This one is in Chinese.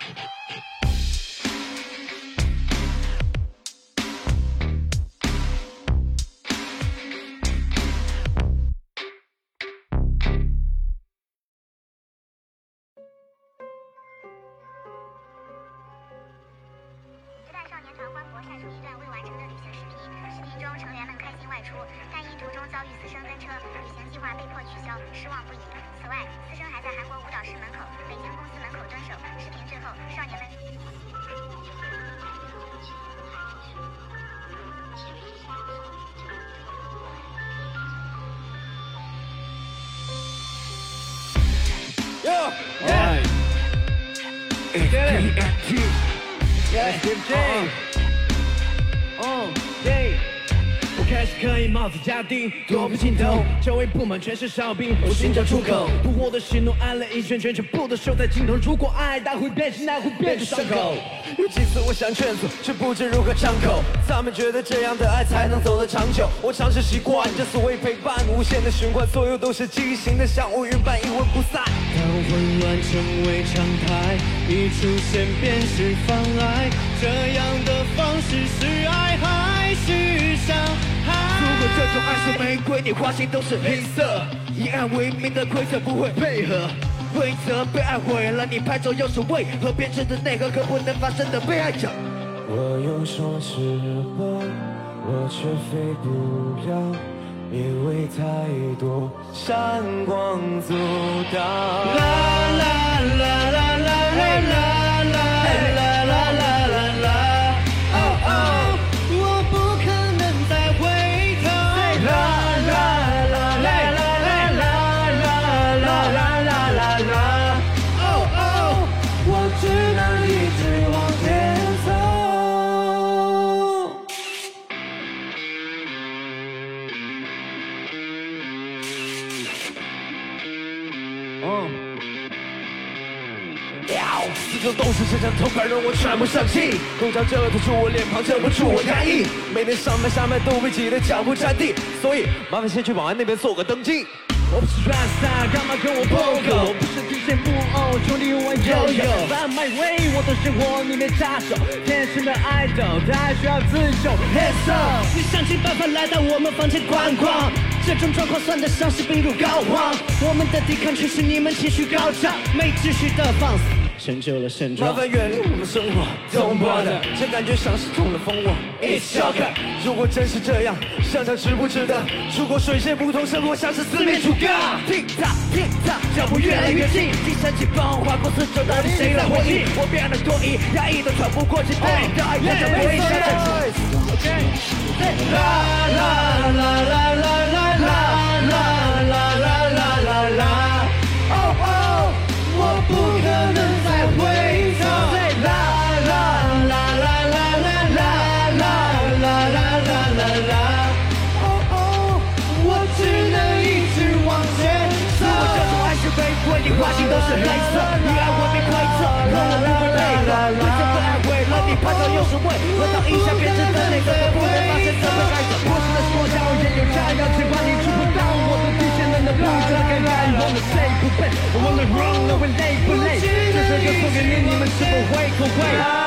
you 划被迫取消，失望不已。此外，私生还在韩国舞蹈室门口、北京公司门口蹲守。视频最后，少年们。Yo, Yeah. Get it. Yeah, Steve J。哦，J。开始可以帽子加低，躲不尽头。周围布满全是哨兵，我寻找出口。不惑的喜怒哀乐一圈圈，全部都收在镜头。如果爱它会变形，那会变成伤口。有几次我想劝阻，却不知如何张口。他们觉得这样的爱才能走得长久，我尝试习惯这所谓陪伴，无限的循环，所有都是畸形的，像乌云般阴魂不散。当混乱成为常态，一出现便是妨碍。这样种爱是玫瑰，你花心都是黑色。以爱为名的规则不会配合，规则被爱毁了，你拍照又是为何？编织的内核可不能发生的被爱者。我有双翅膀，我却飞不了，因为太多闪光阻挡。啦啦啦啦四周都是摄像头，反正我喘不上气。口罩遮挡住我脸庞，遮不住我压抑。每天上班下班都被挤得脚不沾地，所以麻烦先去保安那边做个登记。我不是 rasta，干嘛跟我 pogo？我不是极限木偶，兄弟我有有。Find my way，我的生活里面插手，天生的 idol，，他还需要自救。Hands up！你想尽办法来到我们房间观光，这种状况算得上是病入膏肓。我们的抵抗却是你们情绪高涨，没秩序的放肆，成就了盛麻。烦远离我们生活，Don't bother，这感觉像是中了蜂窝，It's shocker。如果真是这样，想想值不值得？如果水泄不通，生活像是四面楚歌。踢踏踢踏，脚步越来越近，精神紧绷，划过四周，到底谁在回应？我变得多疑，压抑的喘不过气，被的爱变成回响。啦啦啦啦啦啦啦你花心都是黑色。你爱为名规则，可我不会配合。规则被爱毁了，你拍照又是为何？当一下变成的那个不能发现的被爱者。我是的说教也有家养，只怕你触不到我的底线，能不觉得尴尬？Wanna say 不配，Wanna wrong，那会累不累？这首歌送给你，你们是否会后悔？